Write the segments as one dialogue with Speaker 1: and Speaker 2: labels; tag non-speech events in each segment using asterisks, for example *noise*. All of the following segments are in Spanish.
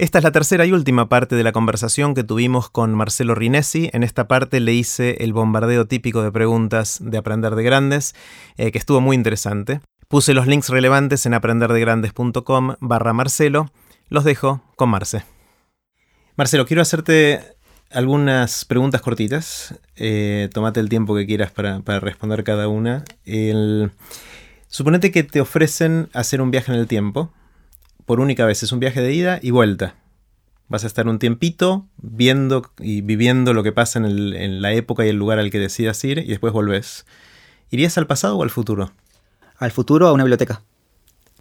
Speaker 1: Esta es la tercera y última parte de la conversación que tuvimos con Marcelo Rinesi. En esta parte le hice el bombardeo típico de preguntas de Aprender de Grandes, eh, que estuvo muy interesante. Puse los links relevantes en aprenderdegrandes.com barra Marcelo. Los dejo con Marce. Marcelo, quiero hacerte algunas preguntas cortitas. Eh, tómate el tiempo que quieras para, responder cada una. Suponete que te ofrecen hacer un viaje en el tiempo por única vez. Es un viaje de ida y vuelta. Vas a estar un tiempito viendo y viviendo lo que pasa en, la época y el lugar al que decidas ir y después volvés. ¿Irías al pasado o al futuro?
Speaker 2: Al futuro a una biblioteca.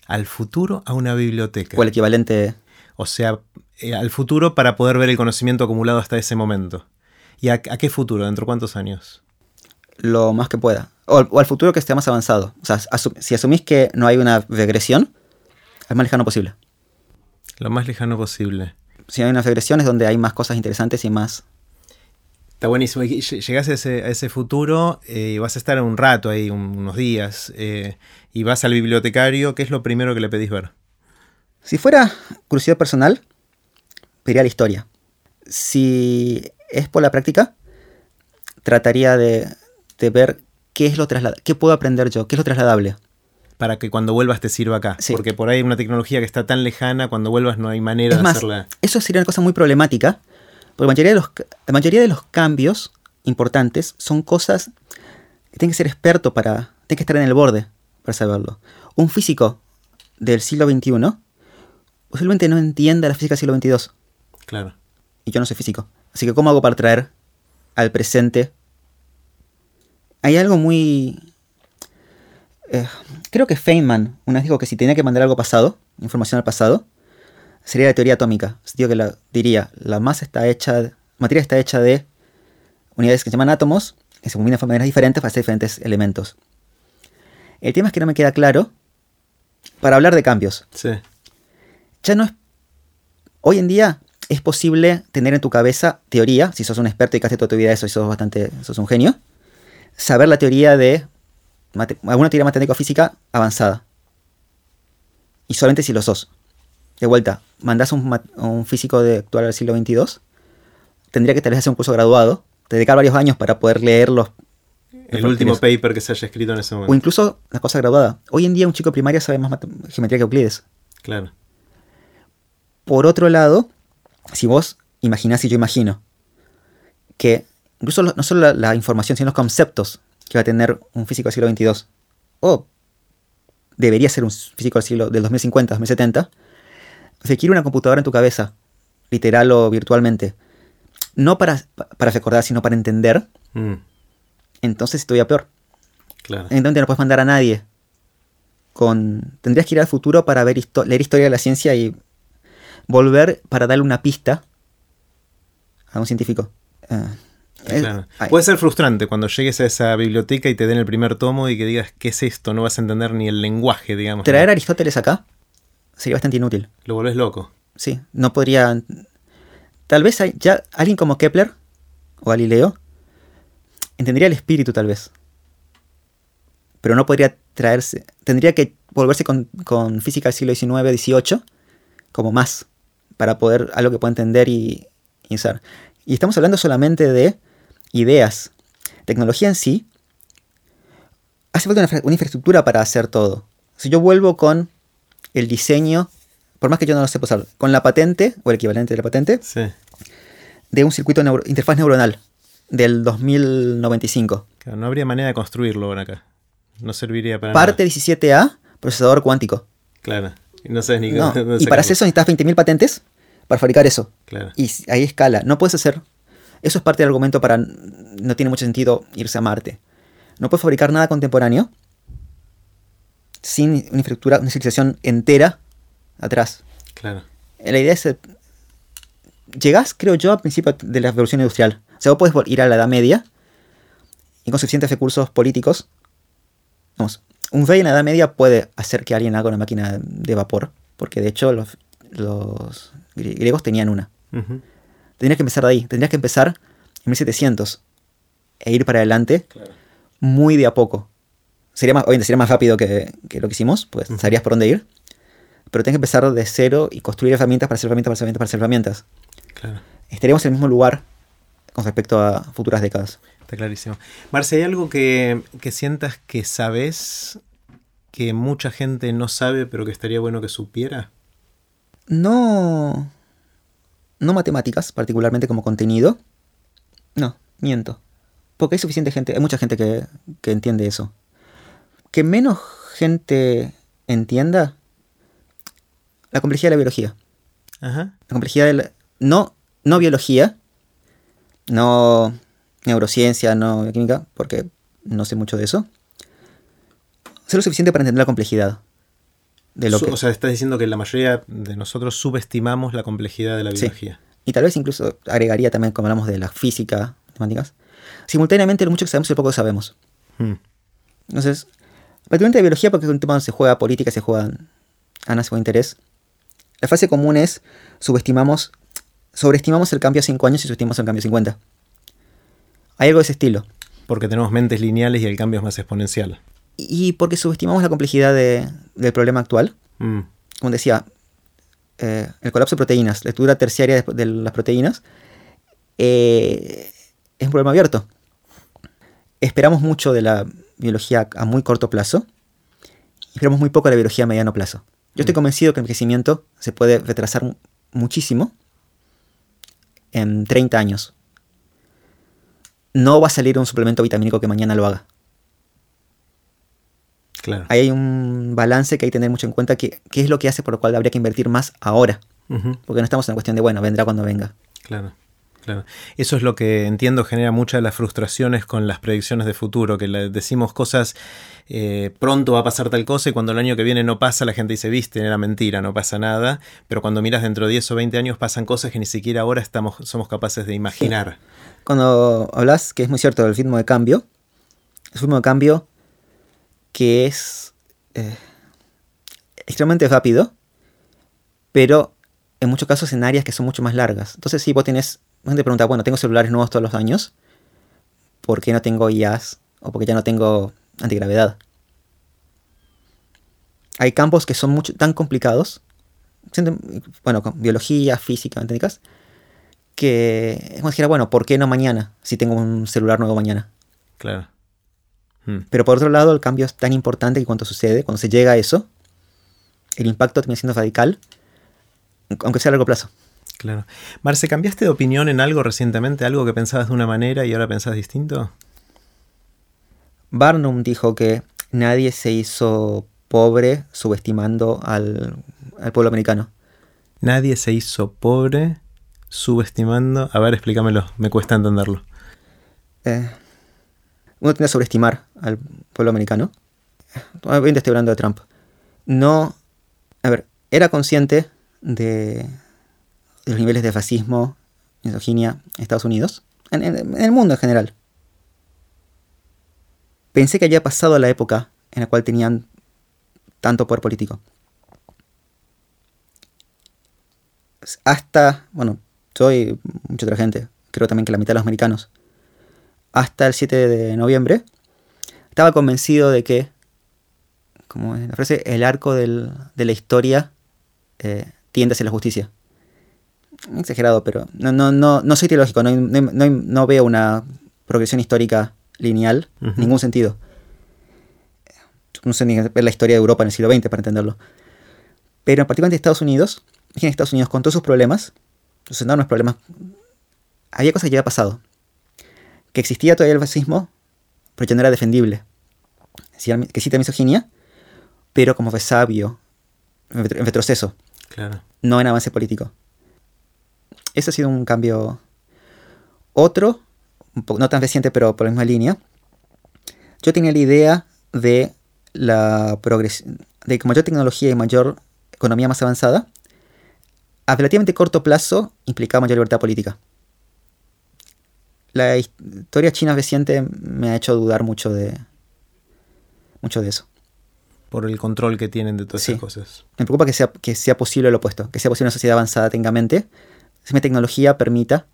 Speaker 1: Al futuro a una biblioteca.
Speaker 2: O el equivalente.
Speaker 1: O sea, eh, al futuro para poder ver el conocimiento acumulado hasta ese momento. ¿Y a, qué futuro? ¿Dentro de cuántos años?
Speaker 2: Lo más que pueda. O, al futuro que esté más avanzado. O sea, si asumís que no hay una regresión, al más lejano posible.
Speaker 1: Lo más lejano posible.
Speaker 2: Si hay unas regresiones donde hay más cosas interesantes y más...
Speaker 1: Está buenísimo. Llegás a ese, futuro eh, y vas a estar un rato ahí, unos días, eh, y vas al bibliotecario. ¿Qué es lo primero que le pedís ver?
Speaker 2: Si fuera curiosidad personal, pediría la historia. Si es por la práctica, trataría de, ver qué es lo qué puedo aprender yo, qué es lo trasladable
Speaker 1: para que cuando vuelvas te sirva acá. Porque por ahí hay una tecnología que está tan lejana, cuando vuelvas no hay manera de hacerla.
Speaker 2: Eso sería una cosa muy problemática, porque la mayoría, de los, la mayoría de los cambios importantes son cosas que tienen que ser experto para. tiene que estar en el borde para saberlo. Un físico del siglo XXI posiblemente no entienda la física del siglo XXII.
Speaker 1: Claro.
Speaker 2: Y yo no soy físico. Así que, ¿cómo hago para traer al presente? Hay algo muy eh, creo que Feynman una vez dijo que si tenía que mandar algo pasado, información al pasado, sería la teoría atómica. Digo que la, diría, la masa está hecha, materia está hecha de unidades que se llaman átomos, que se combinan de maneras diferentes para hacer diferentes elementos. El tema es que no me queda claro para hablar de cambios.
Speaker 1: Sí.
Speaker 2: Ya no es. Hoy en día es posible tener en tu cabeza teoría, si sos un experto y casi toda tu vida eso y sos bastante. sos un genio. Saber la teoría de alguna teoría matemática o física avanzada. Y solamente si lo sos. De vuelta, mandás a un, físico de actual del siglo XXII, tendría que tal vez hacer un curso graduado, dedicar varios años para poder leer los...
Speaker 1: El último paper que se haya escrito en ese momento.
Speaker 2: O incluso la cosa graduada. Hoy en día un chico de primaria sabe más geometría que Euclides.
Speaker 1: Claro.
Speaker 2: Por otro lado, si vos imaginás y yo imagino que incluso no solo la información, sino los conceptos que va a tener un físico del siglo XXII, o debería ser un físico del siglo del 2050, 2070, requiere una computadora en tu cabeza, literal o virtualmente. No para, para recordar, sino para entender. Mm. Entonces todavía peor.
Speaker 1: Claro.
Speaker 2: Entonces no puedes mandar a nadie. Con, tendrías que ir al futuro para ver leer historia de la ciencia y volver para darle una pista a un científico. Ah.
Speaker 1: Puede ser frustrante cuando llegues a esa biblioteca y te den el primer tomo y que digas, ¿qué es esto? No vas a entender ni el lenguaje, digamos.
Speaker 2: Traer a Aristóteles acá sería bastante inútil.
Speaker 1: Lo volvés loco.
Speaker 2: Sí, no podría... Tal vez hay, ya alguien como Kepler o Galileo entendería el espíritu tal vez. Pero no podría traerse... Tendría que volverse con, física del siglo XIX, XVIII como más para poder algo que pueda entender y, y usar. Y estamos hablando solamente de ideas. Tecnología en sí, hace falta una, infraestructura para hacer todo. Si yo vuelvo con el diseño, por más que yo no lo sepa usar, con la patente, o el equivalente de la patente, de un circuito interfaz neuronal del 2095.
Speaker 1: no habría manera de construirlo ahora acá. No serviría para
Speaker 2: Parte 17A, procesador cuántico.
Speaker 1: Claro. Y no sabes ni *laughs*
Speaker 2: y para hacer eso necesitas 20.000 patentes para fabricar eso.
Speaker 1: Claro.
Speaker 2: Y ahí escala. No puedes hacer eso es parte del argumento para no tiene mucho sentido irse a Marte. No puedes fabricar nada contemporáneo sin una infraestructura, una civilización entera atrás.
Speaker 1: Claro.
Speaker 2: La idea es... Llegás, creo yo, al principio de la revolución industrial. O sea, vos podés ir a la Edad Media y con suficientes recursos políticos. Vamos, un rey en la Edad Media puede hacer que alguien haga una máquina de vapor, porque de hecho los, griegos tenían una. Tendrías que empezar de ahí. Tendrías que empezar en 1700 e ir para adelante muy de a poco. Sería más, obviamente sería más rápido que, lo que hicimos, pues sabrías por dónde ir. pero tenés que empezar de cero y construir herramientas para hacer herramientas, para hacer herramientas, para hacer herramientas.
Speaker 1: Claro.
Speaker 2: Estaríamos en el mismo lugar con respecto a futuras décadas.
Speaker 1: Está clarísimo. Marce, ¿hay algo que, que sientas que sabes que mucha gente no sabe, pero que estaría bueno que supiera?
Speaker 2: No. No matemáticas, particularmente como contenido. No, miento. Porque hay suficiente gente, hay mucha gente que, que entiende eso. Que menos gente entienda la complejidad de la biología.
Speaker 1: Ajá.
Speaker 2: La complejidad de la, no, no biología, no neurociencia, no bioquímica, porque no sé mucho de eso. Sé lo suficiente para entender la complejidad de lo que...
Speaker 1: O sea, estás diciendo que la mayoría de nosotros subestimamos la complejidad de la
Speaker 2: Sí.
Speaker 1: biología.
Speaker 2: Y tal vez incluso agregaría también, como hablamos de la física, matemáticas. Simultáneamente, lo mucho que sabemos y lo poco que sabemos.
Speaker 1: Hmm.
Speaker 2: Entonces, prácticamente de biología, porque es un tema donde se juega política, se juega Ana, se juega interés. La frase común es subestimamos, sobreestimamos el cambio a 5 años y subestimamos el cambio a 50. Hay algo de ese estilo.
Speaker 1: Porque tenemos mentes lineales y el cambio es más exponencial.
Speaker 2: Y porque subestimamos la complejidad de- del problema actual.
Speaker 1: Mm.
Speaker 2: Como decía, eh, el colapso de proteínas, la estructura terciaria de, de las proteínas, eh, es un problema abierto. Esperamos mucho de la biología a muy corto plazo y esperamos muy poco de la biología a mediano plazo. Yo estoy
Speaker 1: Mm.
Speaker 2: convencido que el envejecimiento se puede retrasar mu- muchísimo en 30 años. No va a salir un suplemento vitamínico que mañana lo haga.
Speaker 1: Claro.
Speaker 2: Ahí hay un balance que hay que tener mucho en cuenta que, qué es lo que hace por lo cual habría que invertir más ahora. Porque no estamos en la cuestión de, bueno, vendrá cuando venga.
Speaker 1: Claro, claro. Eso es lo que entiendo genera muchas de las frustraciones con las predicciones de futuro, que le decimos cosas, eh, pronto va a pasar tal cosa y cuando el año que viene no pasa, la gente dice, viste, era mentira, no pasa nada, pero cuando miras dentro de 10 o 20 años pasan cosas que ni siquiera ahora estamos, somos capaces de imaginar.
Speaker 2: Cuando hablas, que es muy cierto, del ritmo de cambio, un ritmo de cambio que es eh, extremadamente rápido, pero en muchos casos en áreas que son mucho más largas. Entonces, si vos tenés, la gente pregunta, bueno, tengo celulares nuevos todos los años, ¿por qué no tengo IAS? O porque ya no tengo antigravedad. Hay campos que son mucho, tan complicados, bueno, con biología, física, técnicas, que es como si bueno, ¿por qué no mañana? Si tengo un celular nuevo mañana.
Speaker 1: Claro. Mm,
Speaker 2: Pero por otro lado, el cambio es tan importante que cuando sucede, cuando se llega a eso, el impacto termina siendo radical, aunque sea a largo plazo.
Speaker 1: claro. Marce, ¿cambiaste de opinión en algo recientemente? ¿Algo que pensabas de una manera y ahora pensás distinto?
Speaker 2: Barnum dijo que nadie se hizo pobre subestimando al, al pueblo americano.
Speaker 1: Nadie se hizo pobre subestimando... A ver, explícamelo, me cuesta entenderlo.
Speaker 2: Eh, uno tiende a sobreestimar al pueblo americano. Obviamente estoy hablando de Trump. No, a ver, era consciente de, los niveles de fascismo, misoginia en Estados Unidos, en, el mundo en general. Pensé que había pasado la época en la cual tenían tanto poder político. Hasta, bueno, yo y mucha otra gente, creo también que la mitad de los americanos, hasta el 7 de noviembre, estaba convencido de que, como la frase, el arco del- de la historia eh, tiende hacia la justicia. Exagerado, pero no, no, no, no soy teológico, no, no no veo una progresión histórica lineal en ningún sentido. No sé ni ver la historia de Europa en el siglo XX para entenderlo. Pero particularmente Estados Unidos, imagínate Estados Unidos con todos sus problemas, sus enormes problemas, había cosas que ya había pasado. Que existía todavía el fascismo, pero ya no era defendible. Sí, Que existe misoginia, pero como fue sabio, en retroceso,
Speaker 1: Claro.
Speaker 2: no en avance político. Ese ha sido un cambio. Otro, un poco, no tan reciente, pero por la misma línea. Yo tenía la idea de la progresión, de que mayor tecnología y mayor economía más avanzada, a relativamente corto plazo implicaba mayor libertad política. La historia china reciente me ha hecho dudar mucho de mucho de eso.
Speaker 1: Por el control que tienen de todas
Speaker 2: Sí.
Speaker 1: esas cosas.
Speaker 2: Me preocupa que sea, que sea posible lo opuesto, que sea posible una sociedad avanzada técnicamente, si mi tecnología permita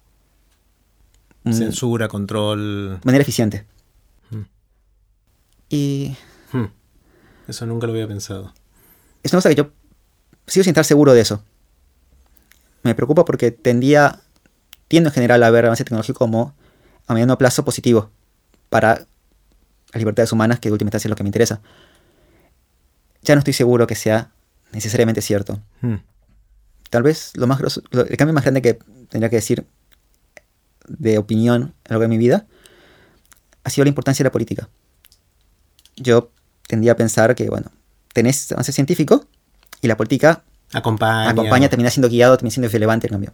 Speaker 2: mm,
Speaker 1: Censura, control.
Speaker 2: manera eficiente.
Speaker 1: Mm.
Speaker 2: Y
Speaker 1: Hmm. Eso nunca lo había pensado.
Speaker 2: es una cosa que yo sigo sin estar seguro de eso. Me preocupa porque tendía, tiendo en general a ver avance tecnológico como a mediano plazo positivo para las libertades humanas, que de última instancia es lo que me interesa. Ya no estoy seguro que sea necesariamente cierto.
Speaker 1: Hmm.
Speaker 2: Tal vez lo más grosso- el cambio más grande que tendría que decir de opinión a lo largo de mi vida ha sido la importancia de la política. Yo tendía a pensar que, bueno, tenés avance científico y la política
Speaker 1: Acompaña.
Speaker 2: acompaña, termina siendo guiado, termina siendo irrelevante en cambio.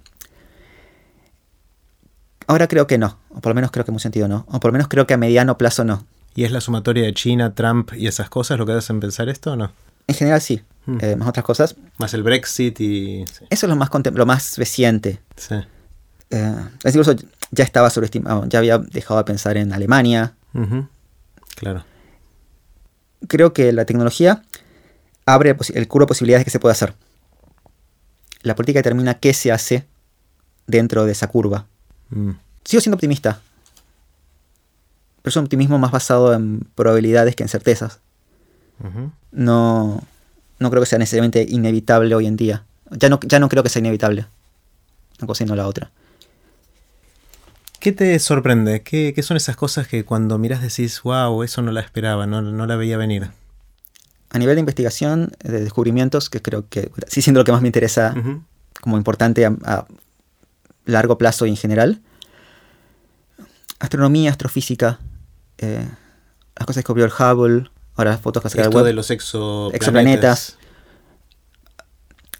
Speaker 2: Ahora creo que no, o por lo menos creo que en un sentido no, o por lo menos creo que a mediano plazo no.
Speaker 1: ¿Y es la sumatoria de China, Trump y esas cosas lo que hacen pensar esto o no?
Speaker 2: En general sí,
Speaker 1: Hmm.
Speaker 2: Eh, más otras cosas.
Speaker 1: Más el Brexit y... Sí.
Speaker 2: Eso es lo más, lo más reciente.
Speaker 1: sí.
Speaker 2: Eh, es incluso ya estaba sobreestimado, ya había dejado de pensar en Alemania.
Speaker 1: Claro.
Speaker 2: Creo que la tecnología abre el curvo de posibilidades que se puede hacer. La política determina qué se hace dentro de esa curva.
Speaker 1: Mm.
Speaker 2: Sigo siendo optimista. Pero es un optimismo más basado en probabilidades que en certezas. No, no creo que sea necesariamente inevitable hoy en día. Ya no, ya no creo que sea inevitable. Una cosa y no la otra.
Speaker 1: ¿Qué te sorprende? ¿Qué, qué son esas cosas que cuando miras decís, wow, eso no la esperaba, no, no la veía venir?
Speaker 2: A nivel de investigación, de descubrimientos, que creo que sí siendo lo que más me interesa como importante a, a largo plazo y en general. Astronomía, astrofísica, eh, las cosas que descubrió el Hubble, ahora las fotos que saca el
Speaker 1: Esto
Speaker 2: web,
Speaker 1: de los exoplanetas.
Speaker 2: Exoplanetas.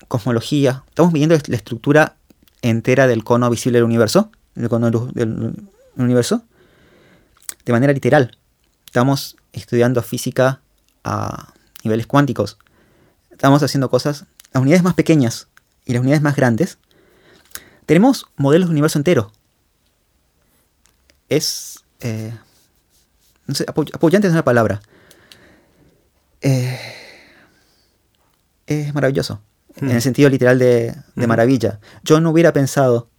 Speaker 2: cosmología. Estamos viendo la estructura entera del cono visible del universo, del cono luz- del universo, de manera literal. Estamos estudiando física a niveles cuánticos. Estamos haciendo cosas a unidades más pequeñas y las unidades más grandes. Tenemos modelos del universo entero. Es... eh, no sé, apoy- apoyante es una palabra. Eh, es maravilloso.
Speaker 1: Hmm.
Speaker 2: En el sentido literal de, de
Speaker 1: Ujú.
Speaker 2: maravilla. Yo no hubiera pensado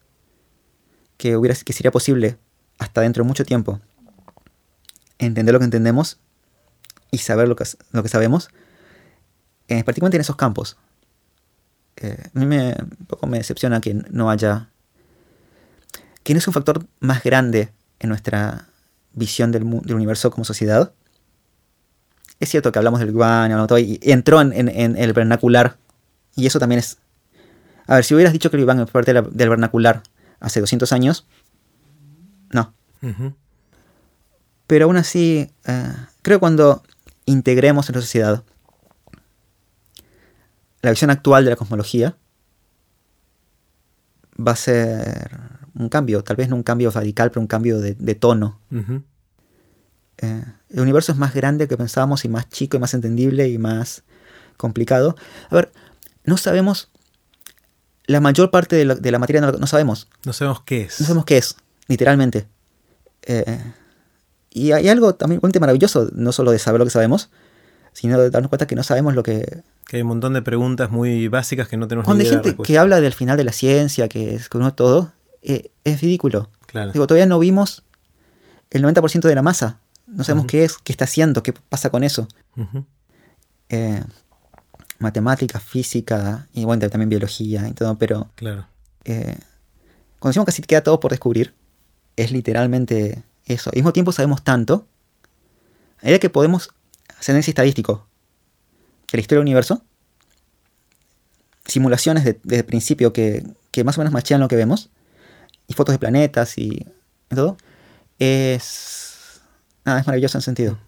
Speaker 2: que, hubiera, que sería posible hasta dentro de mucho tiempo entender lo que entendemos y saber lo que, lo que sabemos, eh, particularmente en esos campos. Eh, a mí me, un poco me decepciona que no haya... que no es un factor más grande en nuestra visión del, del universo como sociedad. Es cierto que hablamos del guano, hablamos todo, y entró en, en- en el vernacular. Y eso también es... A ver, si hubieras dicho que el Bang es parte de la- del vernacular hace 200 años, no. Pero aún así, eh, creo que cuando integremos en la sociedad la visión actual de la cosmología, va a ser un cambio, tal vez no un cambio radical, pero un cambio de, de tono. Eh, el universo es más grande que pensábamos y más chico y más entendible y más complicado. A ver, no sabemos, la mayor parte de la, de la materia no, sabemos.
Speaker 1: No sabemos qué es.
Speaker 2: No sabemos qué es, literalmente. Eh, y hay algo también maravilloso, no solo de saber lo que sabemos, sino de darnos cuenta que no sabemos lo que...
Speaker 1: Que hay un montón de preguntas muy básicas que no tenemos
Speaker 2: Cuando
Speaker 1: ni
Speaker 2: hay
Speaker 1: idea
Speaker 2: gente que habla del final de la ciencia, que es que uno todo, eh, es ridículo.
Speaker 1: Claro.
Speaker 2: Digo, todavía no vimos el 90% de la masa. No sabemos qué es, qué está haciendo, qué pasa con eso. Eh, matemática, física, y bueno, también biología y todo, pero
Speaker 1: Claro.
Speaker 2: eh, cuando decimos que así queda todo por descubrir, es literalmente eso. Al mismo tiempo sabemos tanto, a medida que podemos análisis estadístico de la historia del universo, simulaciones de- desde el principio que, que más o menos machean lo que vemos, y fotos de planetas y, y todo, es... Nada, es maravilloso en sentido.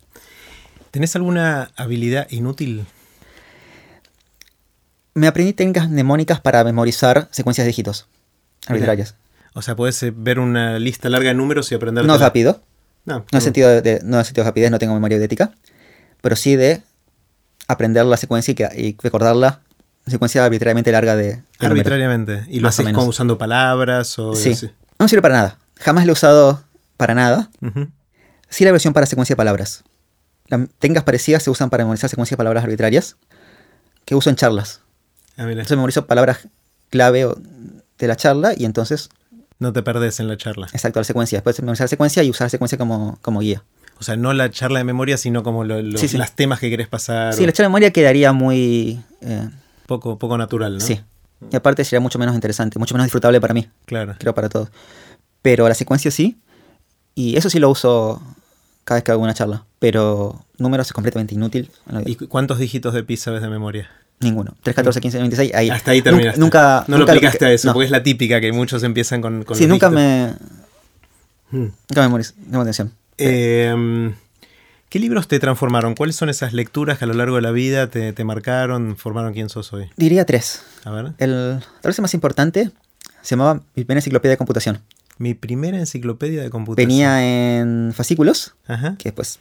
Speaker 1: ¿Tenés alguna habilidad inútil?
Speaker 2: Me aprendí técnicas mnemónicas para memorizar secuencias de dígitos arbitrarias.
Speaker 1: O sea, podés eh, ver una lista larga de números y aprender.
Speaker 2: No rápido,
Speaker 1: No,
Speaker 2: No en sentido de, de- no en sentido de rapidez, no tengo memoria idética, pero sí de aprender la secuencia y, que- y recordarla, secuencia arbitrariamente larga de.
Speaker 1: Arbitrariamente. ¿Y lo haces como usando palabras o
Speaker 2: Sí.
Speaker 1: así?
Speaker 2: No sirve para nada. Jamás lo he usado para nada. Sí la versión para secuencia de palabras. Las técnicas parecidas se usan para memorizar secuencias de palabras arbitrarias que uso en charlas.
Speaker 1: Ah.
Speaker 2: Entonces memorizo palabras clave de la charla y entonces,
Speaker 1: No te perdés en la charla.
Speaker 2: exacto, la secuencia. Después memorizar la secuencia y usar la secuencia como, como guía.
Speaker 1: O sea, no la charla de memoria, sino como lo- los
Speaker 2: Sí, sí.
Speaker 1: las temas que querés pasar.
Speaker 2: Sí, la charla de memoria quedaría muy... eh,
Speaker 1: Poco, poco natural, ¿no?
Speaker 2: Sí. Y aparte sería mucho menos interesante, mucho menos disfrutable para mí,
Speaker 1: Claro.
Speaker 2: creo para todos. Pero la secuencia sí, y eso sí lo uso cada vez que hago una charla. Pero números es completamente inútil.
Speaker 1: ¿Y cu- cuántos dígitos de pi sabes de memoria?
Speaker 2: Ninguno. 3, 14, 15, 26, ahí.
Speaker 1: Hasta ahí terminaste.
Speaker 2: Nunca.
Speaker 1: no lo aplicaste a eso,
Speaker 2: no.
Speaker 1: porque es la típica que muchos empiezan con, con
Speaker 2: Sí,
Speaker 1: los
Speaker 2: nunca
Speaker 1: dígitos.
Speaker 2: me.
Speaker 1: Hmm.
Speaker 2: Nunca me memoriz- me atención.
Speaker 1: Eh, ¿Qué libros te transformaron? ¿Cuáles son esas lecturas que a lo largo de la vida te, te marcaron, formaron quién sos hoy?
Speaker 2: Diría tres.
Speaker 1: A ver.
Speaker 2: El, tal vez el más importante se llamaba Mi primera enciclopedia de computación.
Speaker 1: Mi primera enciclopedia de computación.
Speaker 2: Venía en fascículos,
Speaker 1: Ajá.
Speaker 2: que después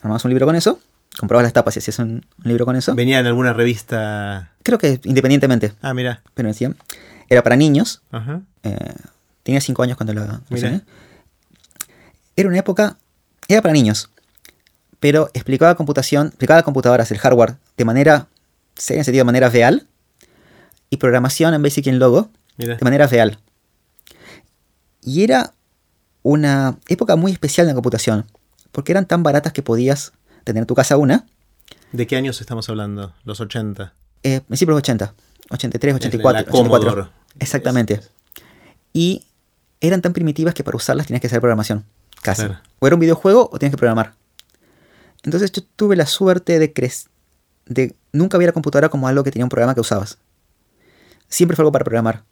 Speaker 2: armabas un libro con eso, comprabas las tapas y hacías un, un libro con eso.
Speaker 1: Venía en alguna revista.
Speaker 2: Creo que independientemente,
Speaker 1: Ah, mira.
Speaker 2: pero decían. Era para niños.
Speaker 1: Ajá.
Speaker 2: eh, tenía cinco años cuando la
Speaker 1: Mira.
Speaker 2: Era una época. Era para niños. Pero explicaba computación, explicaba computadoras, el hardware, de manera. seria, en sentido de manera real. Y programación en Basic y en Logo
Speaker 1: Mira.
Speaker 2: de manera real. Y era una época muy especial en la computación, porque eran tan baratas que podías tener en tu casa una,
Speaker 1: ¿De qué años estamos hablando? Los 80.
Speaker 2: eh, principios de los 80, 83,
Speaker 1: La
Speaker 2: 84,
Speaker 1: Commodore.
Speaker 2: 84. Exactamente. Y eran tan primitivas que para usarlas tenías que hacer programación, casi.
Speaker 1: Claro.
Speaker 2: O era un videojuego o tenías que programar. Entonces yo tuve la suerte de crecer, de nunca ver la computadora como algo que tenía un programa que usabas. Siempre fue algo para programar.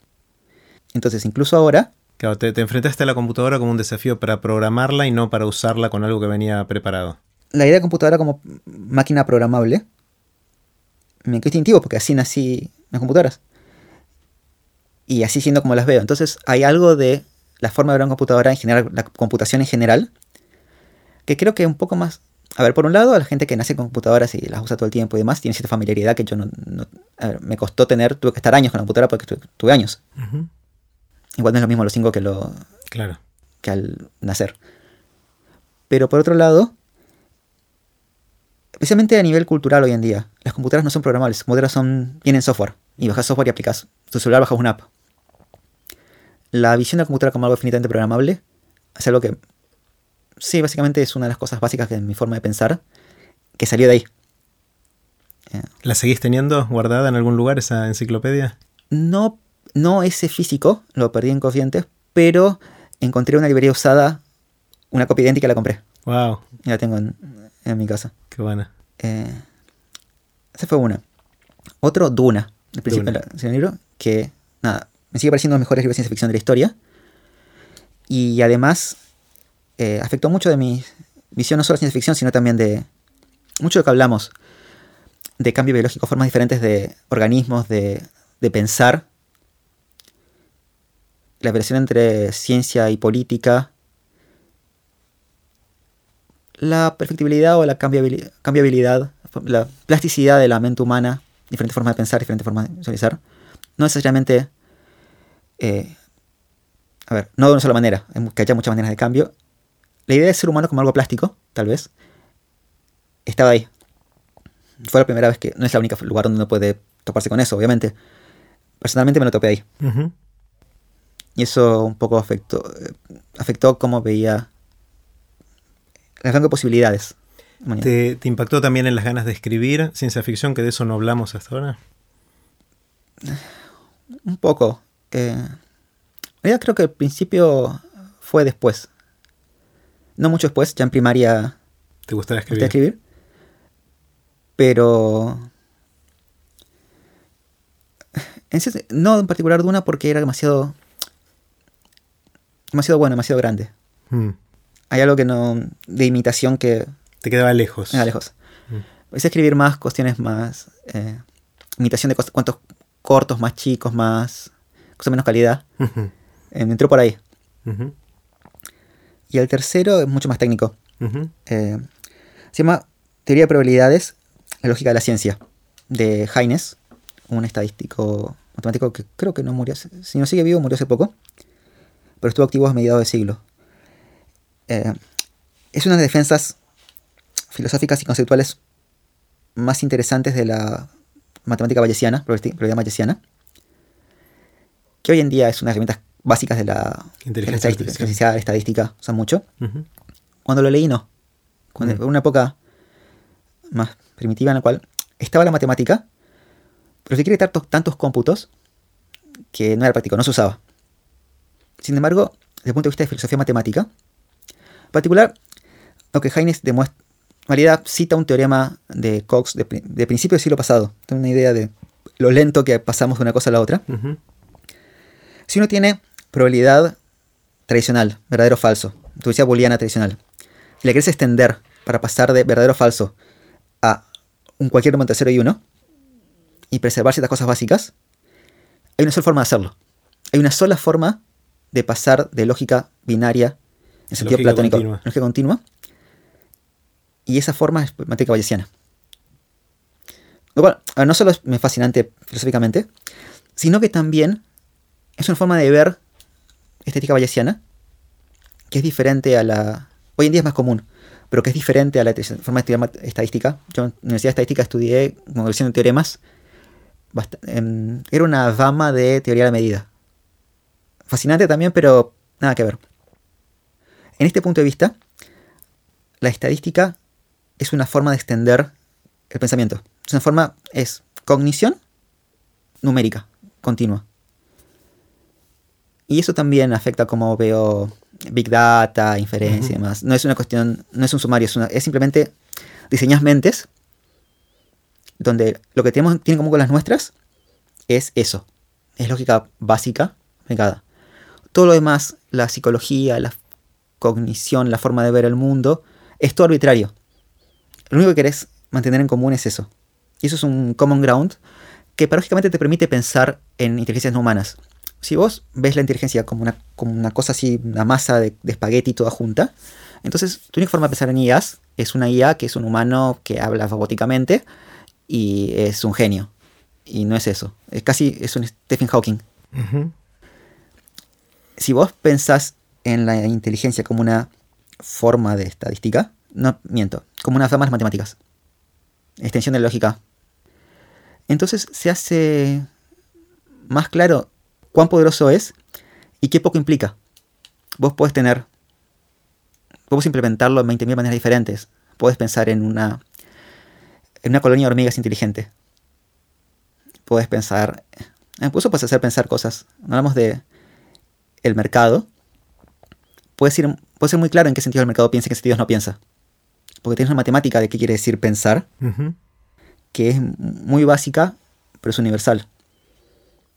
Speaker 2: Entonces, incluso ahora,
Speaker 1: Claro, te, te enfrentaste a la computadora como un desafío para programarla y no para usarla con algo que venía preparado.
Speaker 2: la idea de computadora como máquina programable me quedó instintivo porque así nací en las computadoras. Y así siendo como las veo. Entonces hay algo de la forma de ver una computadora en general, la computación en general, que creo que un poco más... A ver, por un lado, a la gente que nace con computadoras y las usa todo el tiempo y demás, tiene cierta familiaridad que yo no... no- a ver, me costó tener, tuve que estar años con la computadora porque tuve, tuve años. Igual no es lo mismo a los cinco que, lo,
Speaker 1: Claro.
Speaker 2: que al nacer. Pero por otro lado, especialmente a nivel cultural hoy en día, las computadoras no son programables, las computadoras son, tienen software. Y bajas software y aplicas. Tu celular bajas una app. La visión de la computadora como algo infinitamente programable es algo que, sí, básicamente es una de las cosas básicas de mi forma de pensar, que salió de ahí. Eh,
Speaker 1: ¿La seguís teniendo guardada en algún lugar esa enciclopedia?
Speaker 2: No, no ese físico, lo perdí en Corrientes, pero encontré una librería usada, una copia idéntica la compré.
Speaker 1: Wow,
Speaker 2: Y la tengo en, en mi casa.
Speaker 1: qué buena.
Speaker 2: Eh, esa fue una. Otro, Duna, el principio del libro, que nada, me sigue pareciendo los mejores libros de ciencia ficción de la historia. Y además eh, afectó mucho de mi visión no solo de ciencia ficción, sino también de mucho de lo que hablamos de cambio biológico, formas diferentes de organismos, de, de pensar. La relación entre ciencia y política. La perfectibilidad o la cambiabili- cambiabilidad, la plasticidad de la mente humana, diferentes formas de pensar, diferentes formas de visualizar, no necesariamente, eh, a ver, no de una sola manera, que haya muchas maneras de cambio. La idea de ser humano como algo plástico, tal vez, estaba ahí. Fue la primera vez que, no es la única lugar donde uno puede toparse con eso, obviamente. Personalmente me lo topé ahí. Y eso un poco afectó, eh, afectó cómo veía el rango de posibilidades.
Speaker 1: ¿Te, te impactó también en las ganas de escribir ciencia ficción, que de eso no hablamos hasta ahora?
Speaker 2: Un poco. Eh, realidad creo que al principio fue después. No mucho después, ya en primaria
Speaker 1: ¿Te gustaba escribir?
Speaker 2: Pero... en no en particular Duna porque era demasiado... Demasiado bueno, demasiado grande.
Speaker 1: Mm.
Speaker 2: Hay algo que no... de imitación que
Speaker 1: Te quedaba lejos.
Speaker 2: me da lejos.
Speaker 1: Mm.
Speaker 2: Empecé a escribir más cuestiones más... eh, imitación de cos- cuentos cortos, más chicos, más... cosas de menos calidad. Eh, me entró por ahí. Y el tercero es mucho más técnico. Eh, se llama Teoría de Probabilidades, la lógica de la ciencia, de Haynes, un estadístico matemático que creo que no murió, si no sigue vivo, murió hace poco, pero estuvo activo a mediados de siglo. Eh, es una de las defensas filosóficas y conceptuales más interesantes de la matemática bayesiana, probabilidad bayesiana, que hoy en día es una de las herramientas básicas de la,
Speaker 1: Inteligencia
Speaker 2: estadística,
Speaker 1: artificial.
Speaker 2: la estadística, usan mucho.
Speaker 1: Ujú.
Speaker 2: Cuando lo leí, no. Cuando,
Speaker 1: Mm.
Speaker 2: Fue una época más primitiva en la cual estaba la matemática, pero se quiere tantos, tantos cómputos que no era práctico, no se usaba. Sin embargo, desde el punto de vista de filosofía matemática, en particular, lo que Haynes demuestra, en realidad cita un teorema de Cox de, de principio del siglo pasado. Tengo una idea de lo lento que pasamos de una cosa a la otra. Si uno tiene probabilidad tradicional, verdadero o falso, intuición booleana tradicional, y la quieres extender para pasar de verdadero o falso a un cualquier número entre 0 y 1 y preservar ciertas cosas básicas, hay una sola forma de hacerlo. Hay una sola forma de pasar de lógica binaria en sentido
Speaker 1: Lógica
Speaker 2: platónico
Speaker 1: continua.
Speaker 2: lógica continua. Y esa forma es matemática bayesiana. Lo cual, no solo es fascinante filosóficamente, sino que también es una forma de ver estética bayesiana que es diferente a la... Hoy en día es más común, pero que es diferente a la forma de estudiar estadística. Yo en la Universidad de Estadística estudié versión de teoremas. em, era una dama de teoría de la medida. Fascinante también, pero nada que ver. En este punto de vista, la estadística es una forma de extender el pensamiento. Es una forma, es cognición numérica, continua. Y eso también afecta cómo veo Big Data, inferencia y
Speaker 1: Ujú.
Speaker 2: demás. No es una cuestión, no es un sumario, es, una- es simplemente diseñas mentes donde lo que tenemos tiene en común con las nuestras es eso. Es lógica básica aplicada. Todo lo demás, la psicología, la cognición, la forma de ver el mundo, es todo arbitrario. Lo único que querés mantener en común es eso. Y eso es un common ground que paradójicamente te permite pensar en inteligencias no humanas. Si vos ves la inteligencia como una, como una cosa así, una masa de, de espagueti toda junta, entonces tu única forma de pensar en IAs es una IA que es un humano que habla robóticamente y es un genio. Y no es eso. Es casi es un Stephen Hawking. Si vos pensás en la inteligencia como una forma de estadística, no miento, como una forma de matemáticas, extensión de lógica, entonces se hace más claro cuán poderoso es y qué poco implica. Vos podés tener, podés implementarlo en 20.000 maneras diferentes. Podés pensar en una, en una colonia de hormigas inteligente. Podés pensar, incluso puedes hacer pensar cosas. No hablamos de el mercado. Puedes, ir, puede ser muy claro en qué sentido el mercado piensa y en qué sentido no piensa. Porque tienes una matemática de qué quiere decir pensar que es muy básica, pero es universal.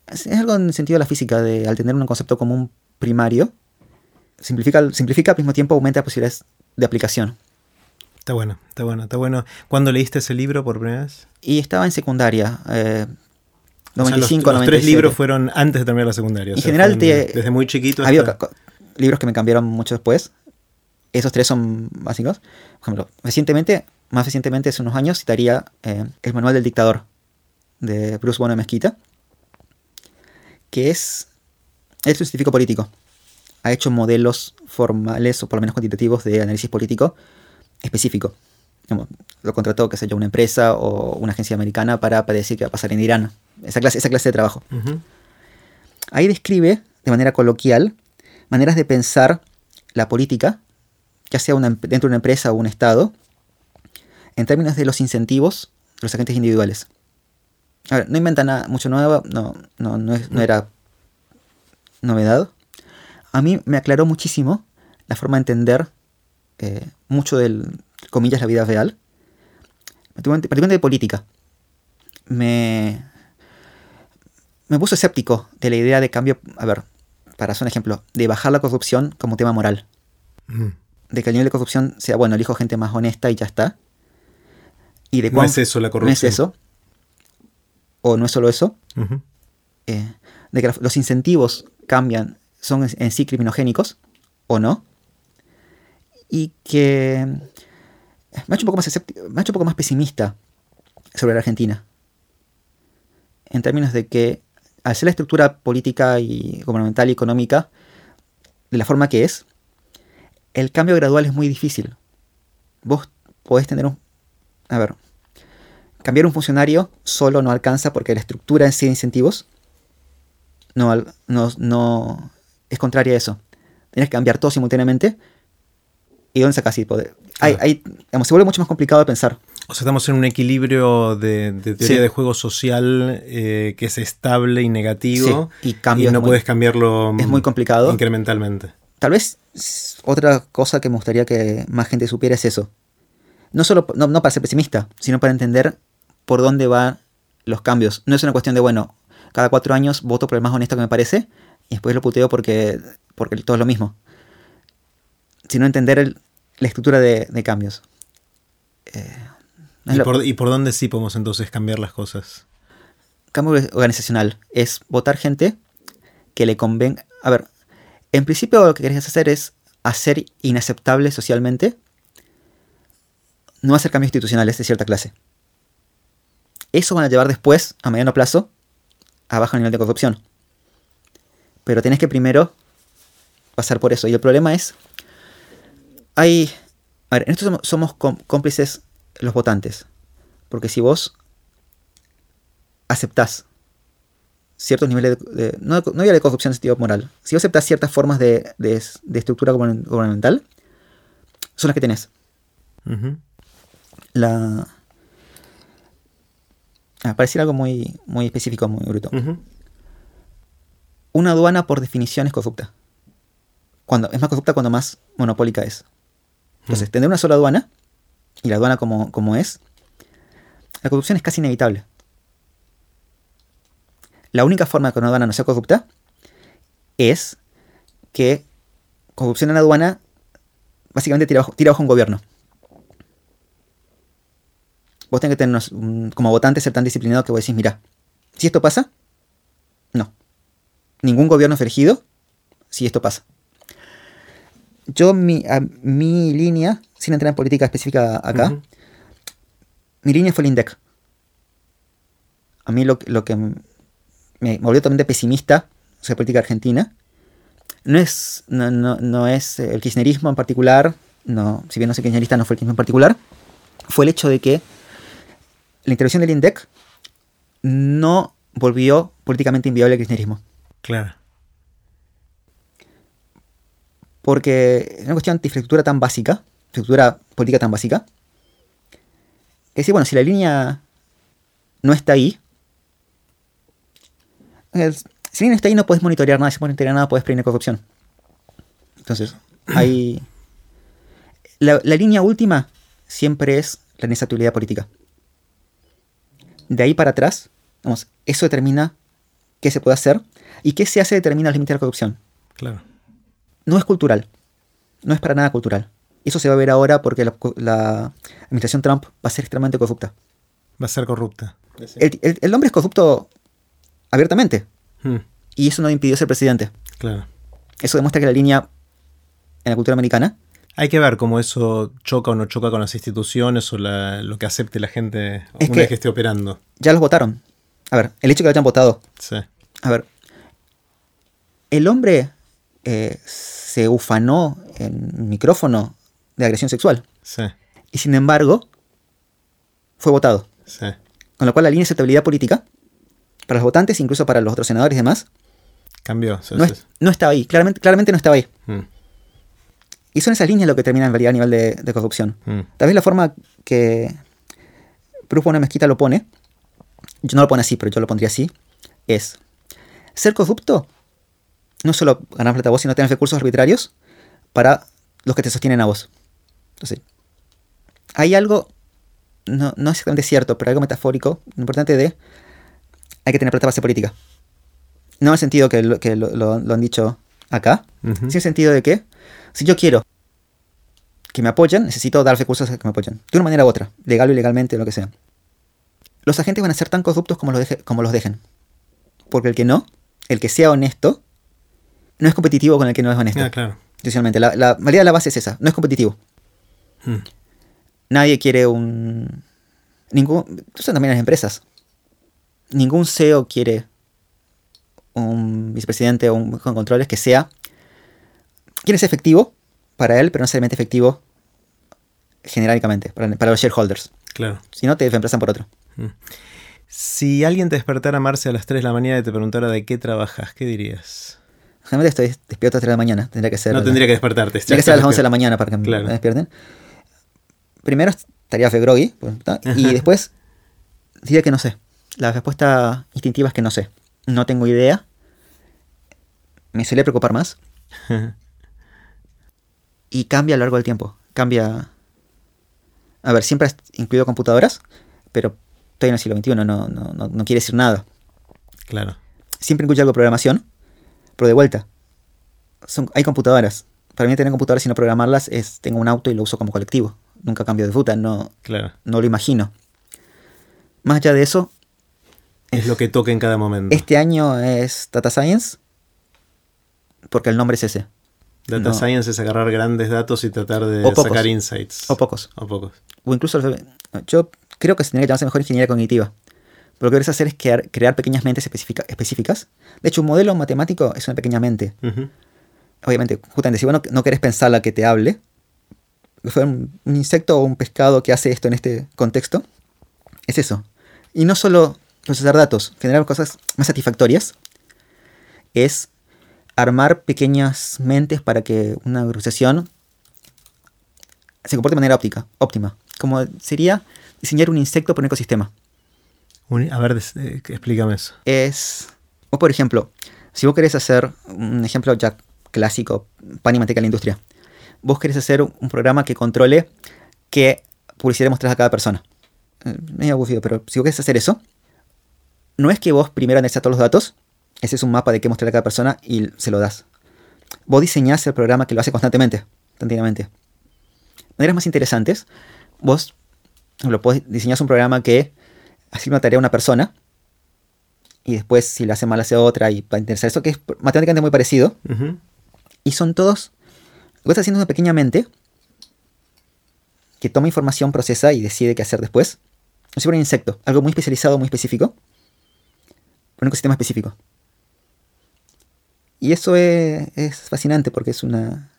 Speaker 2: Es, es algo en el sentido de la física, de al tener un concepto común primario, simplifica, simplifica al mismo tiempo aumenta posibilidades de aplicación.
Speaker 1: Está bueno, está bueno, está bueno. ¿Cuándo leíste ese libro por primera vez?
Speaker 2: Y estaba en secundaria, eh,
Speaker 1: O sea,
Speaker 2: 95,
Speaker 1: los, los tres
Speaker 2: 97.
Speaker 1: libros fueron antes de terminar la secundaria. o
Speaker 2: En
Speaker 1: sea,
Speaker 2: general te-
Speaker 1: desde muy chiquito
Speaker 2: Ha habido libros que me cambiaron mucho después. Esos tres son básicos. Por ejemplo, recientemente, más recientemente, hace unos años, citaría eh, El Manual del Dictador de Bruce Bueno de Mezquita, que es, es un científico político. Ha hecho modelos formales o por lo menos cuantitativos de análisis político específico. Lo contrató, qué sé yo, una empresa o una agencia americana para predecir qué va a pasar en Irán. Esa clase, esa clase de trabajo. Ahí describe, de manera coloquial, maneras de pensar la política, ya sea una em- dentro de una empresa o un Estado, en términos de los incentivos de los agentes individuales. A ver, no inventa nada mucho nuevo, no, no, no, es- no era novedad. A mí me aclaró muchísimo la forma de entender eh, mucho del, comillas, la vida real, particularmente, de política. Me, me puso escéptico de la idea de cambio, a ver, para hacer un ejemplo, de bajar la corrupción como tema moral.
Speaker 1: Ujú.
Speaker 2: De que el nivel de corrupción sea, bueno, elijo gente más honesta y ya está. Y de
Speaker 1: No
Speaker 2: cuán-
Speaker 1: es eso la
Speaker 2: No
Speaker 1: corrupción.
Speaker 2: es eso. O no es solo eso. Eh, de que los incentivos cambian, son en- sí criminogénicos o no. Y que me ha hecho un poco más, me ha hecho un poco más pesimista sobre la Argentina. En términos de que al ser la estructura política y gubernamental y económica de la forma que es, el cambio gradual es muy difícil. Vos podés tener un... A ver, cambiar un funcionario solo no alcanza porque la estructura en sí de incentivos no, al- no, no es contraria a eso. Tienes que cambiar todo simultáneamente. ¿Y dónde sacas ese poder? Hay,
Speaker 1: Claro.
Speaker 2: hay- digamos, se vuelve mucho más complicado de pensar.
Speaker 1: O sea, estamos en un equilibrio de, de teoría
Speaker 2: Sí.
Speaker 1: de juego social eh, que es estable y negativo.
Speaker 2: Sí, y cambio
Speaker 1: y no
Speaker 2: muy-
Speaker 1: puedes cambiarlo
Speaker 2: es muy complicado.
Speaker 1: incrementalmente.
Speaker 2: Tal vez otra cosa que me gustaría que más gente supiera es eso. No solo no, no para ser pesimista, sino para entender por dónde van los cambios. No es una cuestión de, bueno, cada cuatro años voto por el más honesto que me parece y después lo puteo porque, porque todo es lo mismo. Sino entender el- la estructura de, de cambios. Eh, no es
Speaker 1: ¿Y
Speaker 2: lo-
Speaker 1: por, y por dónde sí podemos entonces cambiar las cosas?
Speaker 2: cambio organizacional es votar gente que le convenga. A ver, en principio lo que querés hacer es hacer inaceptable socialmente no hacer cambios institucionales de cierta clase. Eso van a llevar después, a mediano plazo, a bajo nivel de corrupción. Pero tenés que primero pasar por eso. Y el problema es, hay... A ver, en esto somos, cómplices los votantes. Porque si vos aceptás ciertos niveles de, de- no, no de corrupción en sentido moral, si vos aceptás ciertas formas de, de- de estructura gubern- gubernamental, son las que tenés. La... Ah, pareciera algo muy, muy específico, muy bruto. Una aduana por definición es corrupta. Cuando, es más corrupta cuando más monopólica es. Entonces, tener una sola aduana, y la aduana como, como es, la corrupción es casi inevitable. La única forma de que una aduana no sea corrupta es que corrupción en la aduana básicamente tira abajo, tira un gobierno. Vos tenés que tener unos- un- como votante ser tan disciplinado que vos decís, mira, si esto pasa, no. Ningún gobierno es elegido si esto pasa. Yo, mi, a- mi línea, sin entrar en política específica acá,
Speaker 1: Ujú.
Speaker 2: mi línea fue el INDEC. A mí lo, lo que me volvió totalmente pesimista sobre política argentina no es, no, no- no es el kirchnerismo en particular, no, si bien no soy kirchnerista, no fue el kirchnerismo en particular, fue el hecho de que la intervención del INDEC no volvió políticamente inviable el kirchnerismo.
Speaker 1: Claro.
Speaker 2: Porque es una cuestión de infraestructura tan básica, infraestructura política tan básica, que decir, bueno, si la línea no está ahí, si la línea no está ahí no puedes monitorear nada, si monitorear nada puedes prevenir corrupción. Entonces, hay... *clears throat* La, la línea última siempre es la inestabilidad política. De ahí para atrás, vamos, eso determina qué se puede hacer y qué se hace determina los límites de la corrupción
Speaker 1: Claro.
Speaker 2: no es cultural. No es para nada cultural. Eso se va a ver ahora porque la, la administración Trump va a ser extremadamente corrupta.
Speaker 1: Va a ser corrupta.
Speaker 2: El, el- el hombre es corrupto abiertamente.
Speaker 1: Mm,
Speaker 2: Y eso no le impidió ser presidente.
Speaker 1: claro.
Speaker 2: Eso demuestra que la línea en la cultura americana
Speaker 1: Hay que ver cómo eso choca o no choca con las instituciones o la- lo que acepte la gente
Speaker 2: Es
Speaker 1: una
Speaker 2: que-
Speaker 1: vez que esté operando.
Speaker 2: ya los votaron. A ver, el hecho de que lo hayan votado.
Speaker 1: Sí.
Speaker 2: A ver, el hombre eh, se ufanó en micrófono de agresión sexual.
Speaker 1: Sí.
Speaker 2: Y sin embargo, fue votado.
Speaker 1: Sí.
Speaker 2: Con lo cual la línea de aceptabilidad política, para los votantes, incluso para los otros senadores y demás,
Speaker 1: Cambió. sí,
Speaker 2: no,
Speaker 1: sí,
Speaker 2: es- no estaba ahí. Claramente, claramente no estaba ahí.
Speaker 1: Mm,
Speaker 2: Y son esas líneas lo que termina en realidad a nivel de, de corrupción.
Speaker 1: mm,
Speaker 2: Tal vez la forma que Bruce Bona Mezquita lo pone, yo no lo pone así, pero yo lo pondría así, es ser corrupto no solo ganar plata a vos, sino tener recursos arbitrarios para los que te sostienen a vos. Entonces, hay algo, no, no es exactamente cierto, pero algo metafórico, importante de hay que tener plata para hacer política. No en el sentido que, lo, que lo, lo- lo han dicho acá,
Speaker 1: ujú.
Speaker 2: Sí, en el sentido de que si yo quiero que me apoyen, necesito dar recursos a que me apoyen. De una manera u otra, legal o ilegalmente, lo que sea. Los agentes van a ser tan corruptos como los, deje- como los dejen. Porque el que no, el que sea honesto, no es competitivo con el que no es honesto.
Speaker 1: Ah, claro.
Speaker 2: Institucionalmente. La, la realidad de la base es esa, no es competitivo.
Speaker 1: Mm,
Speaker 2: Nadie quiere un... Ningún... Eso también las empresas. Ningún CEO quiere un vicepresidente o un con controles que sea... Quiere ser efectivo para él, pero no necesariamente efectivo genéricamente, para, para los shareholders.
Speaker 1: claro.
Speaker 2: Si no, te reemplazan por otro.
Speaker 1: Si alguien te despertara, Marce, a las 3 de la mañana y te preguntara de qué trabajas, ¿qué dirías?
Speaker 2: Generalmente estoy despierto a las 3 de la mañana. Tendría que ser,
Speaker 1: No tendría que despertarte.
Speaker 2: tendría que ser a las 11 de la mañana para que
Speaker 1: Claro.
Speaker 2: me despierten. Primero, de groggy. pues, y después diría que no sé. La respuesta instintiva es que no sé. No tengo idea. Me suele preocupar más. Y cambia a lo largo del tiempo. Cambia. A ver, siempre has incluido computadoras, pero estoy en el siglo XXI, no, no, no, no quiere decir nada.
Speaker 1: Claro.
Speaker 2: Siempre incluye algo de programación, pero de vuelta. Son, hay computadoras. Para mí tener computadoras y no programarlas es tengo un auto y lo uso como colectivo. Nunca cambio de ruta, no,
Speaker 1: Claro.
Speaker 2: no lo imagino. Más allá de eso,
Speaker 1: Es lo que toca en cada momento.
Speaker 2: este año es Data Science, porque el nombre es ese.
Speaker 1: Data
Speaker 2: no.
Speaker 1: Science es agarrar grandes datos y tratar de
Speaker 2: O
Speaker 1: sacar insights.
Speaker 2: O pocos.
Speaker 1: O pocos.
Speaker 2: O incluso, yo creo que se tendría que llamarse mejor ingeniería cognitiva. Lo que querés hacer es crear, crear pequeñas mentes específica- específicas. De hecho, un modelo matemático es una pequeña mente. Obviamente, justamente, si vos no, no querés pensarla que te hable, fue un, un insecto o un pescado que hace esto en este contexto, es eso. Y no solo procesar datos, generar cosas más satisfactorias, es armar pequeñas mentes para que una organización se comporte de manera óptica, óptima. Como sería diseñar un insecto para un ecosistema.
Speaker 1: Un- A ver, eh, explícame eso.
Speaker 2: es, o por ejemplo, si vos querés hacer un ejemplo ya clásico, pan y manteca en la industria, vos querés hacer un programa que controle qué publicidad mostrás a cada persona. Eh, Medio aburrido, pero si vos querés hacer eso, no es que vos primero analizás todos los datos, ese es un mapa de qué mostrar a cada persona y se lo das. Vos diseñás el programa que lo hace constantemente, continuamente. Maneras más interesantes, vos lo podés, diseñás un programa que asigna una tarea a una persona y después si la hace mal hace otra y para interesar eso que es matemáticamente muy parecido y son todos lo que está haciendo es una pequeña mente que toma información, procesa y decide qué hacer después. Es un insecto, algo muy especializado, muy específico, un ecosistema específico. Y eso es, es fascinante porque es una...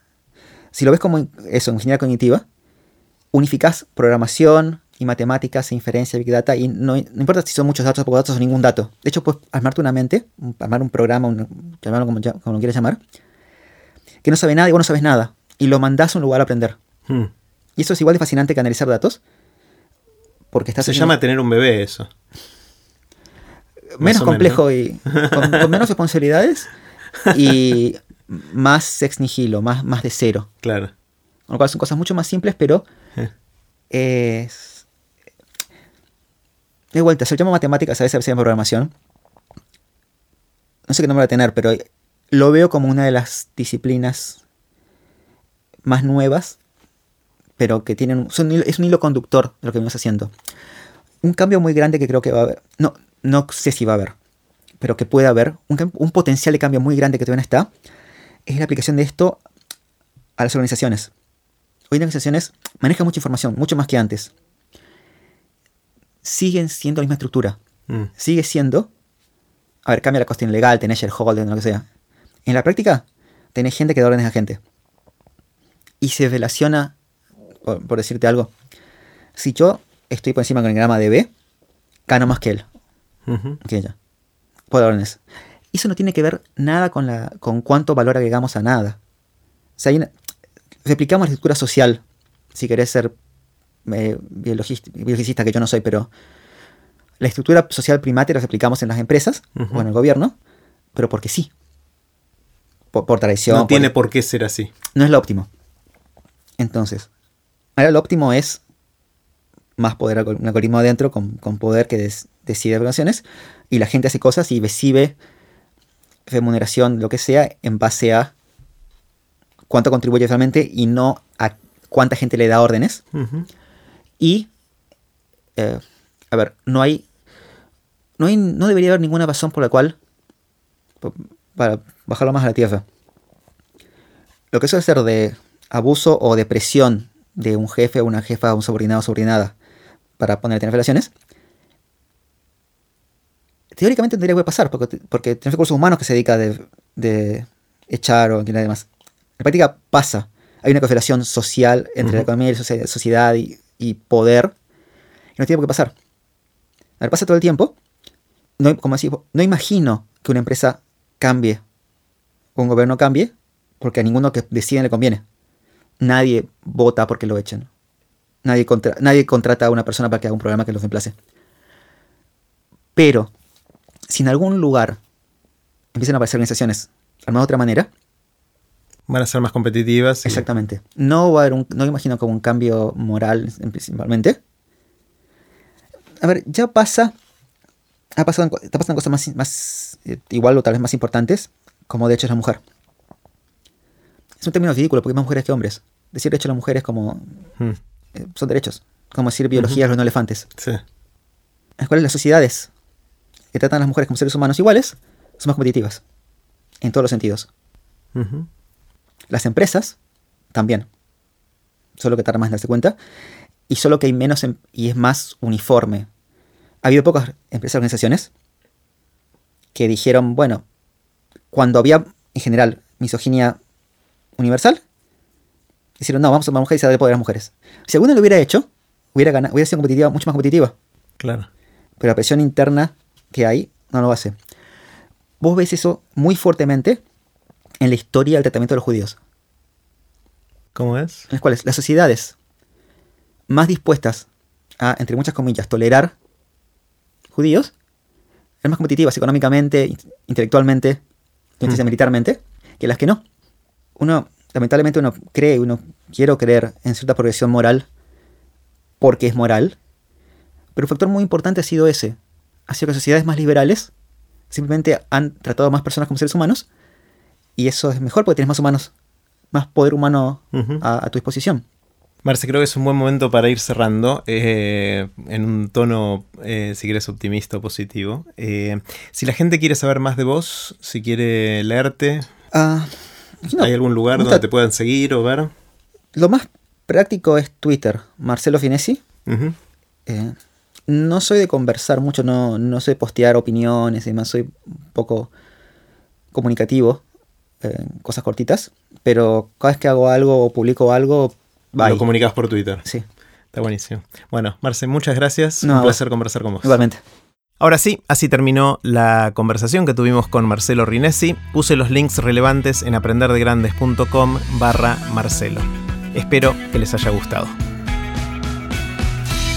Speaker 2: Si lo ves como eso, ingeniería cognitiva, unificas programación y matemáticas e inferencia, big data, y no, no importa si son muchos datos o pocos datos o ningún dato. De hecho, puedes armarte una mente, armar un programa, un, llamarlo como, como lo quieras llamar, que no sabe nada y vos no sabes nada, y lo mandás a un lugar a aprender.
Speaker 1: Hmm.
Speaker 2: Y eso es igual de fascinante que analizar datos, porque estás
Speaker 1: Se llama tener un bebé eso.
Speaker 2: menos, complejo y con, con menos *laughs* responsabilidades *laughs* y más ex nihilo, más, más de cero.
Speaker 1: Claro.
Speaker 2: Con lo cual son cosas mucho más simples, pero
Speaker 1: Eh.
Speaker 2: es... De vuelta, se llama matemáticas, a veces se llama programación. No sé qué nombre va a tener, pero lo veo como una de las disciplinas más nuevas, pero que tienen son es un hilo conductor de lo que venimos haciendo. Un cambio muy grande que creo que va a haber, no, no sé si va a haber, pero que puede haber, un, un potencial de cambio muy grande que todavía no está, es la aplicación de esto a las organizaciones. Hoy en las organizaciones manejan mucha información, mucho más que antes. Siguen siendo la misma estructura.
Speaker 1: Mm.
Speaker 2: Sigue siendo. A ver, cambia la cuestión legal, tenés shareholder, lo que sea. En la práctica, tenés gente que da órdenes a gente. Y se relaciona, por, por decirte algo, si yo estoy por encima con el grama de B, gano más que él,
Speaker 1: Ujú.
Speaker 2: que ella. Por órdenes. Eso no tiene que ver nada con, la, con cuánto valor agregamos a nada. O sea, una- replicamos la estructura social, si querés ser eh, biologista, que yo no soy, pero la estructura social primaria la replicamos en las empresas
Speaker 1: Ujú.
Speaker 2: o en el gobierno, pero porque sí. Por, por tradición.
Speaker 1: No
Speaker 2: por-
Speaker 1: tiene por qué ser así.
Speaker 2: no es lo óptimo. Entonces, ahora lo óptimo es más poder, un algoritmo adentro con, con poder que des- decide relaciones y la gente hace cosas y recibe remuneración, lo que sea, en base a cuánto contribuye realmente y no a cuánta gente le da órdenes. Y, eh, a ver, no hay, no hay, no debería haber ninguna razón por la cual, para bajarlo más a la tierra, lo que suele ser de abuso o de presión de un jefe o una jefa, un subordinado o subordinada para poner a tener relaciones, teóricamente tendría que pasar, porque, porque tiene recursos humanos que se dedica de, de echar o nada demás. En la práctica pasa. Hay una correlación social entre la
Speaker 1: Ujú.
Speaker 2: economía y la socie- sociedad y, y poder. Y no tiene por qué pasar. A ver, pasa todo el tiempo. No, como decís, no imagino que una empresa cambie o un gobierno cambie porque a ninguno que deciden le conviene. Nadie vota porque lo echen. Nadie, contra- nadie contrata a una persona para que haga un programa que los reemplace. Pero, si en algún lugar empiezan a aparecer organizaciones armadas de otra manera,
Speaker 1: Van a ser más competitivas. y-
Speaker 2: exactamente. No va a haber un, no imagino como un cambio moral principalmente. A ver, ya pasa. Ha pasado, está pasando cosas más, más eh, igual o tal vez más importantes, como derechos de la mujer. Es un término ridículo porque hay más mujeres que hombres. Decir derechos de la mujer es como.
Speaker 1: Mm,
Speaker 2: eh, son derechos. Como decir biología de los no elefantes.
Speaker 1: sí.
Speaker 2: Las cuales las sociedades que tratan a las mujeres como seres humanos iguales son más competitivas. En todos los sentidos. Las empresas también. Solo que tarda más en darse cuenta. Y solo que hay menos em- y es más uniforme. Ha habido pocas empresas organizaciones que dijeron, bueno, cuando había en general misoginia universal, dijeron, no, vamos a tomar mujeres y a dar poder a las mujeres. Si alguno lo hubiera hecho, hubiera, ganado, hubiera sido competitiva, mucho más competitiva.
Speaker 1: Claro.
Speaker 2: Pero la presión interna que hay no lo hace. Vos ves eso muy fuertemente en la historia del tratamiento de los judíos.
Speaker 1: ¿Cómo es?
Speaker 2: en las cuales las sociedades más dispuestas a, entre muchas comillas, tolerar judíos, eran más competitivas económicamente, in- intelectualmente,
Speaker 1: Mm.
Speaker 2: militarmente, que las que no. Uno, lamentablemente, uno cree, uno quiero creer en cierta progresión moral porque es moral, pero un factor muy importante ha sido ese. Ha sido que sociedades más liberales simplemente han tratado a más personas como seres humanos, y eso es mejor porque tienes más humanos, más poder humano a, a tu disposición.
Speaker 1: Marce, creo que es un buen momento para ir cerrando eh, en un tono, eh, si quieres, optimista o positivo. Eh, si la gente quiere saber más de vos, si quiere leerte,
Speaker 2: no,
Speaker 1: ¿hay algún lugar donde te puedan seguir o ver?
Speaker 2: Lo más práctico es Twitter, Marcelo Finesi. Eh, no soy de conversar mucho, no, no soy de postear opiniones y demás, soy un poco comunicativo, eh, cosas cortitas, pero cada vez que hago algo o publico algo, bye.
Speaker 1: Lo comunicas por Twitter.
Speaker 2: Sí,
Speaker 1: Está buenísimo. Bueno, Marce, muchas gracias.
Speaker 2: No,
Speaker 1: un placer conversar con vos.
Speaker 2: igualmente.
Speaker 1: Ahora sí, así terminó la conversación que tuvimos con Marcelo Rinesi. Puse los links relevantes en aprenderdegrandes.com barra Marcelo. Espero que les haya gustado.